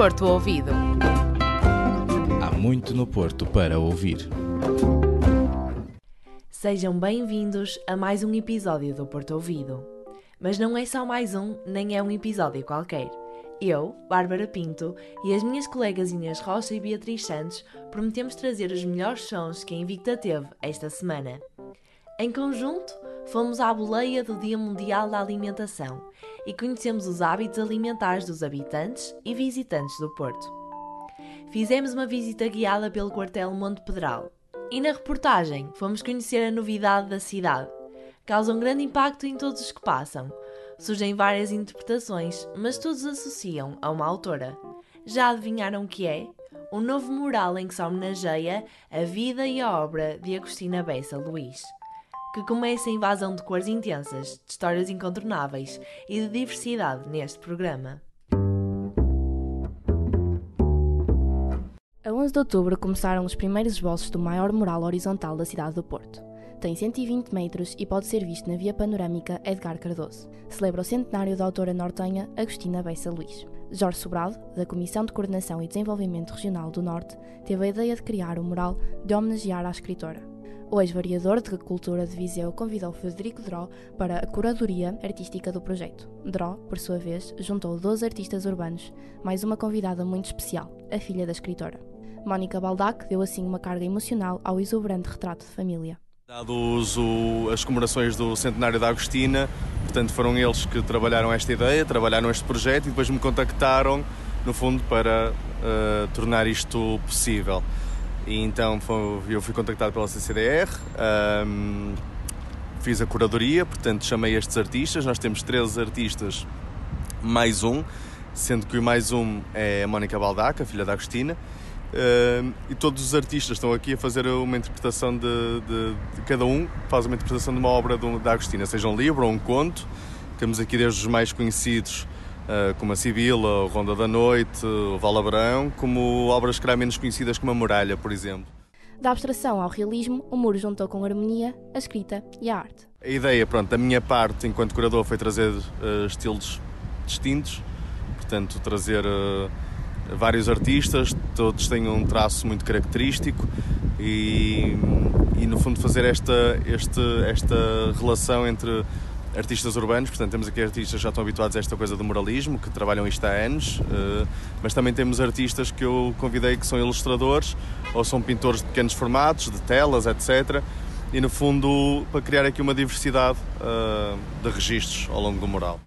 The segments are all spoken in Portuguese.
Porto Ouvido. Há muito no Porto para ouvir. Sejam bem-vindos a mais um episódio do Porto Ouvido. Mas não é só mais um, nem é um episódio qualquer. Eu, Bárbara Pinto, e as minhas colegas Inês Rocha e Beatriz Santos prometemos trazer os melhores sons que a Invicta teve esta semana. Em conjunto, fomos à boleia do Dia Mundial da Alimentação e conhecemos os hábitos alimentares dos habitantes e visitantes do Porto. Fizemos uma visita guiada pelo quartel Monte Pedral e na reportagem fomos conhecer a novidade da cidade. Causa um grande impacto em todos os que passam, Surgem várias interpretações, mas todos associam a uma autora. Já adivinharam o que é? Um novo mural em que se homenageia a vida e a obra de Agostina Bessa Luís. Que começa a invasão de cores intensas, de histórias incontornáveis e de diversidade neste programa. A 11 de outubro começaram os primeiros esboços do maior mural horizontal da cidade do Porto tem 120 metros e pode ser visto na via panorâmica Edgar Cardoso. Celebra o centenário da autora nortenha Agostina Bessa Luís. Jorge Sobrado, da Comissão de Coordenação e Desenvolvimento Regional do Norte, teve a ideia de criar o mural de homenagear a escritora. O ex-variador de Cultura de Viseu convidou Frederico Dró para a curadoria artística do projeto. Dró, por sua vez, juntou 12 artistas urbanos, mais uma convidada muito especial, a filha da escritora. Mónica Baldac deu assim uma carga emocional ao exuberante retrato de família. Dados as comemorações do centenário da Agostina, portanto foram eles que trabalharam esta ideia, trabalharam este projeto e depois me contactaram, no fundo, para uh, tornar isto possível. E então foi, eu fui contactado pela CCDR, um, fiz a curadoria, portanto chamei estes artistas, nós temos 13 artistas mais um, sendo que o mais um é a Mónica Baldaca, filha da Agostina, Uh, e todos os artistas estão aqui a fazer uma interpretação de, de, de cada um faz uma interpretação de uma obra da Agostina, seja um livro ou um conto. Temos aqui desde os mais conhecidos, como a Sibila, o Ronda da Noite, o Valabrão, como obras que eram menos conhecidas como a Muralha, por exemplo. Da abstração ao realismo, o muro juntou com a harmonia, a escrita e a arte. A ideia, pronto, da minha parte enquanto curador foi trazer uh, estilos distintos, portanto, trazer vários artistas, todos têm um traço muito característico e, e no fundo fazer esta, este, esta relação entre artistas urbanos, portanto temos aqui artistas que já estão habituados a esta coisa do muralismo, que trabalham isto há anos, eh, mas também temos artistas que eu convidei que são ilustradores ou são pintores de pequenos formatos, de telas, etc. E no fundo para criar aqui uma diversidade eh, de registros ao longo do mural.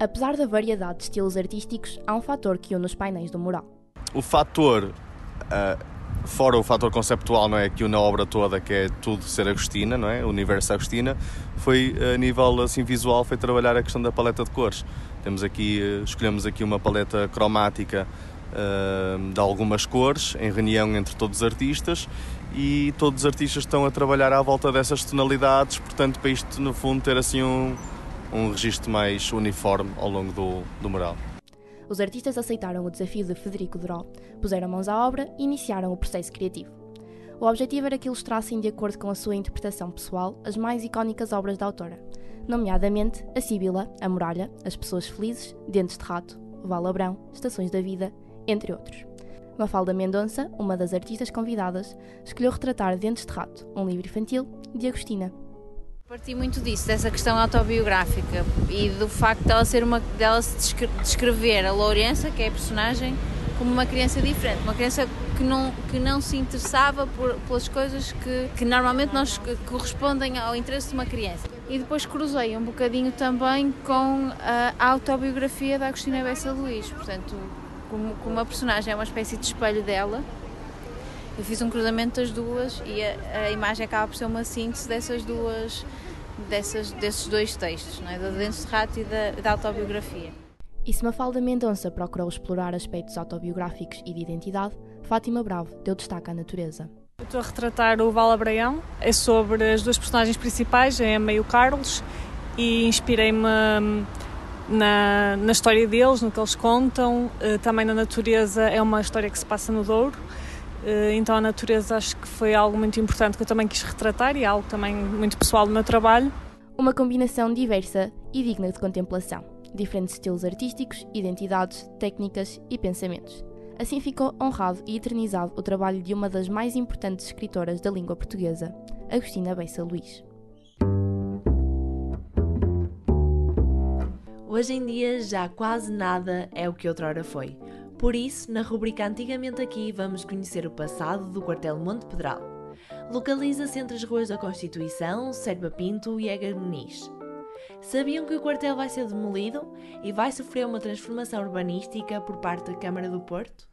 Apesar da variedade de estilos artísticos, há um fator que une os painéis do mural. O fator, uh, fora o fator conceptual, não é, que une a obra toda, que é tudo ser Agostina, não é, o universo Agostina, foi a nível assim visual, foi trabalhar a questão da paleta de cores. Temos aqui, uh, escolhemos aqui uma paleta cromática uh, de algumas cores, em reunião entre todos os artistas, e todos os artistas estão a trabalhar à volta dessas tonalidades, portanto, para isto no fundo ter assim um um registro mais uniforme ao longo do, do mural. Os artistas aceitaram o desafio de Federico Duró, puseram mãos à obra e iniciaram o processo criativo. O objetivo era que ilustrassem, de acordo com a sua interpretação pessoal, as mais icónicas obras da autora, nomeadamente A Sibila, A Muralha, As Pessoas Felizes, Dentes de Rato, Valabrão, Estações da Vida, entre outros. Mafalda Mendonça, uma das artistas convidadas, escolheu retratar Dentes de Rato, um livro infantil, de Agostina, Parti muito disso, dessa questão autobiográfica e do facto dela ser uma dela se descrever a Lourença, que é a personagem, como uma criança diferente, uma criança que não, que não se interessava por, pelas coisas que, que normalmente nós correspondem ao interesse de uma criança. E depois cruzei um bocadinho também com a autobiografia da Agostina Bessa Luís, portanto, como, como a personagem é uma espécie de espelho dela, eu fiz um cruzamento das duas e a, a imagem acaba por ser uma síntese dessas duas, dessas, desses dois textos, não é? da Dentes de Rato e da, da autobiografia. E se Mafalda Mendonça procurou explorar aspectos autobiográficos e de identidade, Fátima Bravo deu destaque à natureza. Eu estou a retratar o Val Abraião, é sobre as duas personagens principais, a Emma e o Carlos, e inspirei-me hum, na, na história deles, no que eles contam. Eh, também na natureza, é uma história que se passa no Douro, então a natureza acho que foi algo muito importante que eu também quis retratar e é algo também muito pessoal do meu trabalho. Uma combinação diversa e digna de contemplação. diferentes estilos artísticos, identidades, técnicas e pensamentos. Assim ficou honrado e eternizado o trabalho de uma das mais importantes escritoras da língua portuguesa, Agostina Bessa Luís. Hoje em dia já quase nada é o que outrora foi. Por isso, na rubrica Antigamente Aqui, vamos conhecer o passado do quartel Monte Pedral. Localiza-se entre as ruas da Constituição, Serpa Pinto e Egas Muniz. Sabiam que o quartel vai ser demolido e vai sofrer uma transformação urbanística por parte da Câmara do Porto?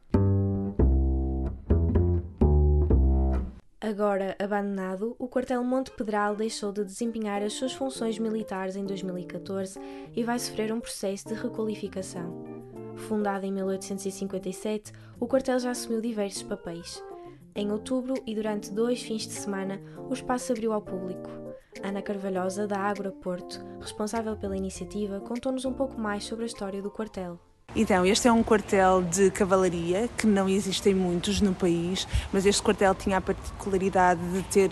Agora abandonado, o quartel Monte Pedral deixou de desempenhar as suas funções militares em 2014 e vai sofrer um processo de requalificação. Fundado em 1857, o quartel já assumiu diversos papéis. Em outubro e durante dois fins de semana, o espaço abriu ao público. Ana Carvalhosa, da Ágora Porto, responsável pela iniciativa, contou-nos um pouco mais sobre a história do quartel. Então, este é um quartel de cavalaria, que não existem muitos no país, mas este quartel tinha a particularidade de ter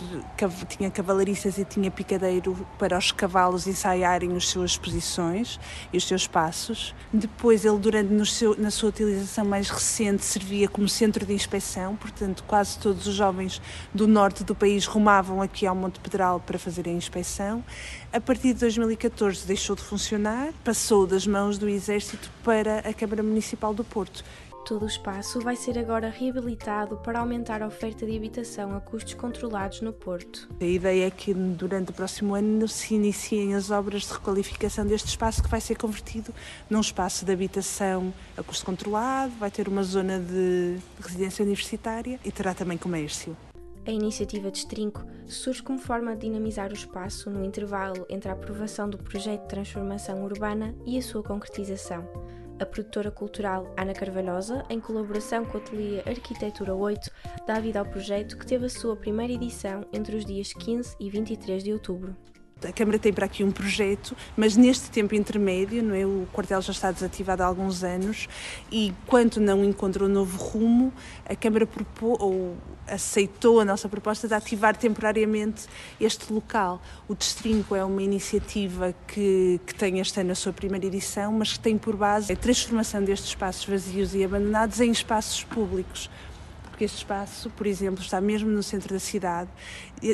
tinha cavalaristas e tinha picadeiro para os cavalos ensaiarem as suas posições e os seus passos. Depois, ele, durante seu, na sua utilização mais recente, servia como centro de inspeção, portanto, quase todos os jovens do norte do país rumavam aqui ao Monte Pedral para fazerem a inspeção. A partir de 2014 deixou de funcionar, passou das mãos do Exército para a Câmara Municipal do Porto. Todo o espaço vai ser agora reabilitado para aumentar a oferta de habitação a custos controlados no Porto. A ideia é que durante o próximo ano se iniciem as obras de requalificação deste espaço que vai ser convertido num espaço de habitação a custo controlado, vai ter uma zona de residência universitária e terá também comércio. A iniciativa de Estrinco surge como forma de dinamizar o espaço no intervalo entre a aprovação do projeto de transformação urbana e a sua concretização. A produtora cultural Ana Carvalhosa, em colaboração com o ateliê Arquitetura 8, dá vida ao projeto que teve a sua primeira edição entre os dias 15 e 23 de outubro. A Câmara tem para aqui um projeto, mas neste tempo intermédio, não é? o quartel já está desativado há alguns anos e, quando não encontrou novo rumo, a Câmara propôs, ou aceitou a nossa proposta de ativar temporariamente este local. O Destrinco é uma iniciativa que, que tem este ano a sua primeira edição, mas que tem por base a transformação destes espaços vazios e abandonados em espaços públicos porque este espaço, por exemplo, está mesmo no centro da cidade.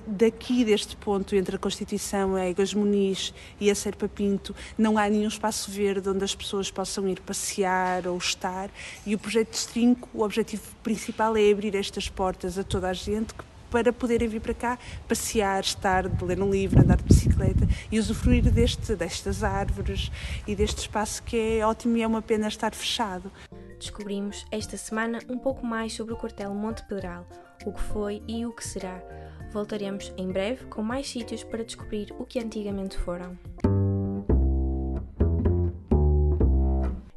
Daqui deste ponto entre a Constituição, a Egas Muniz e a Serpa Pinto, não há nenhum espaço verde onde as pessoas possam ir passear ou estar. E o projeto de Estrinco, o objetivo principal é abrir estas portas a toda a gente que para poderem vir para cá passear, estar, ler um livro, andar de bicicleta e usufruir deste, destas árvores e deste espaço que é ótimo e é uma pena estar fechado descobrimos esta semana um pouco mais sobre o quartel Monte Pedral, o que foi e o que será. Voltaremos em breve com mais sítios para descobrir o que antigamente foram.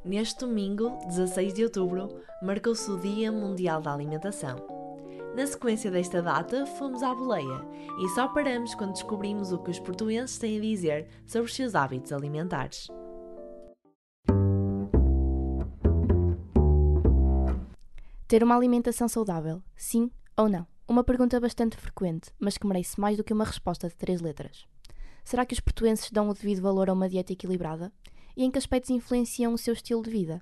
Neste domingo, 16 de outubro, marcou-se o Dia Mundial da Alimentação. Na sequência desta data, fomos à boleia e só paramos quando descobrimos o que os portuenses têm a dizer sobre os seus hábitos alimentares. Ter uma alimentação saudável, sim ou não? Uma pergunta bastante frequente, mas que merece mais do que uma resposta de três letras. Será que os portuenses dão o devido valor a uma dieta equilibrada? E em que aspectos influenciam o seu estilo de vida?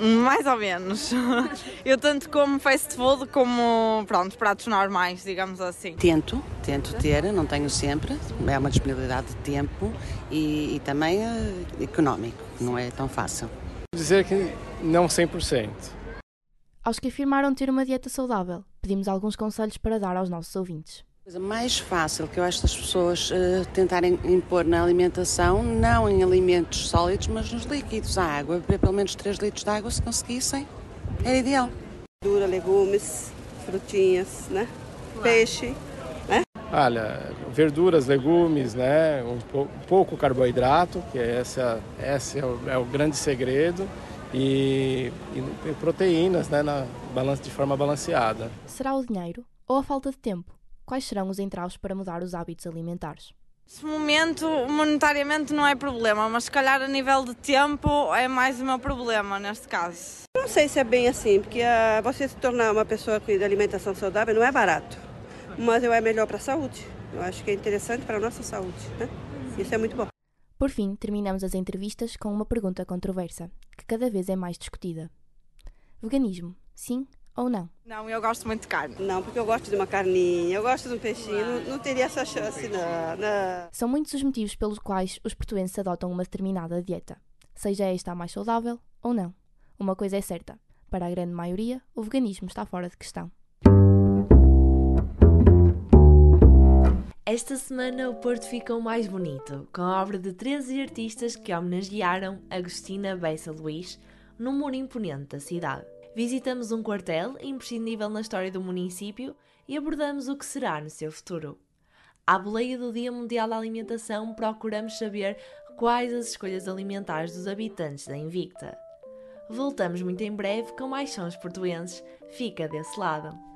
Mais ou menos. Eu tanto como fast food como, pronto, pratos normais, digamos assim. Tento, tento ter, não tenho sempre. É uma disponibilidade de tempo e, e também é económico, não é tão fácil. Dizer que não 100%. Aos que afirmaram ter uma dieta saudável, pedimos alguns conselhos para dar aos nossos ouvintes. A coisa mais fácil que eu acho das pessoas uh, tentarem impor na alimentação, não em alimentos sólidos, mas nos líquidos, a água. Beber pelo menos 3 litros de água, se conseguissem, era ideal. Verdura, legumes, frutinhas, né? Peixe, né? Olha, verduras, legumes, né? Um, pouco carboidrato, que essa, esse é o, é o grande segredo e, e proteínas né, na, de forma balanceada. Será o dinheiro ou a falta de tempo? Quais serão os entraves para mudar os hábitos alimentares? Neste momento, monetariamente não é problema, mas se calhar a nível de tempo é mais o meu problema neste caso. Não sei se é bem assim, porque uh, você se tornar uma pessoa de alimentação saudável não é barato, mas é melhor para a saúde. Eu acho que é interessante para a nossa saúde, né? Isso é muito bom. Por fim, terminamos as entrevistas com uma pergunta controversa, que cada vez é mais discutida. Veganismo, sim ou não? Não, eu gosto muito de carne. Não, porque eu gosto de uma carninha, eu gosto de um peixinho, não, não teria essa chance, não, não. São muitos os motivos pelos quais os portuenses adotam uma determinada dieta, seja esta a mais saudável ou não. Uma coisa é certa: para a grande maioria, o veganismo está fora de questão. Esta semana o Porto ficou mais bonito, com a obra de 13 artistas que homenagearam Agostina Bessa Luís num muro imponente da cidade. Visitamos um quartel imprescindível na história do município e abordamos o que será no seu futuro. À boleia do Dia Mundial da Alimentação, procuramos saber quais as escolhas alimentares dos habitantes da Invicta. Voltamos muito em breve com mais sons portuenses. Fica desse lado.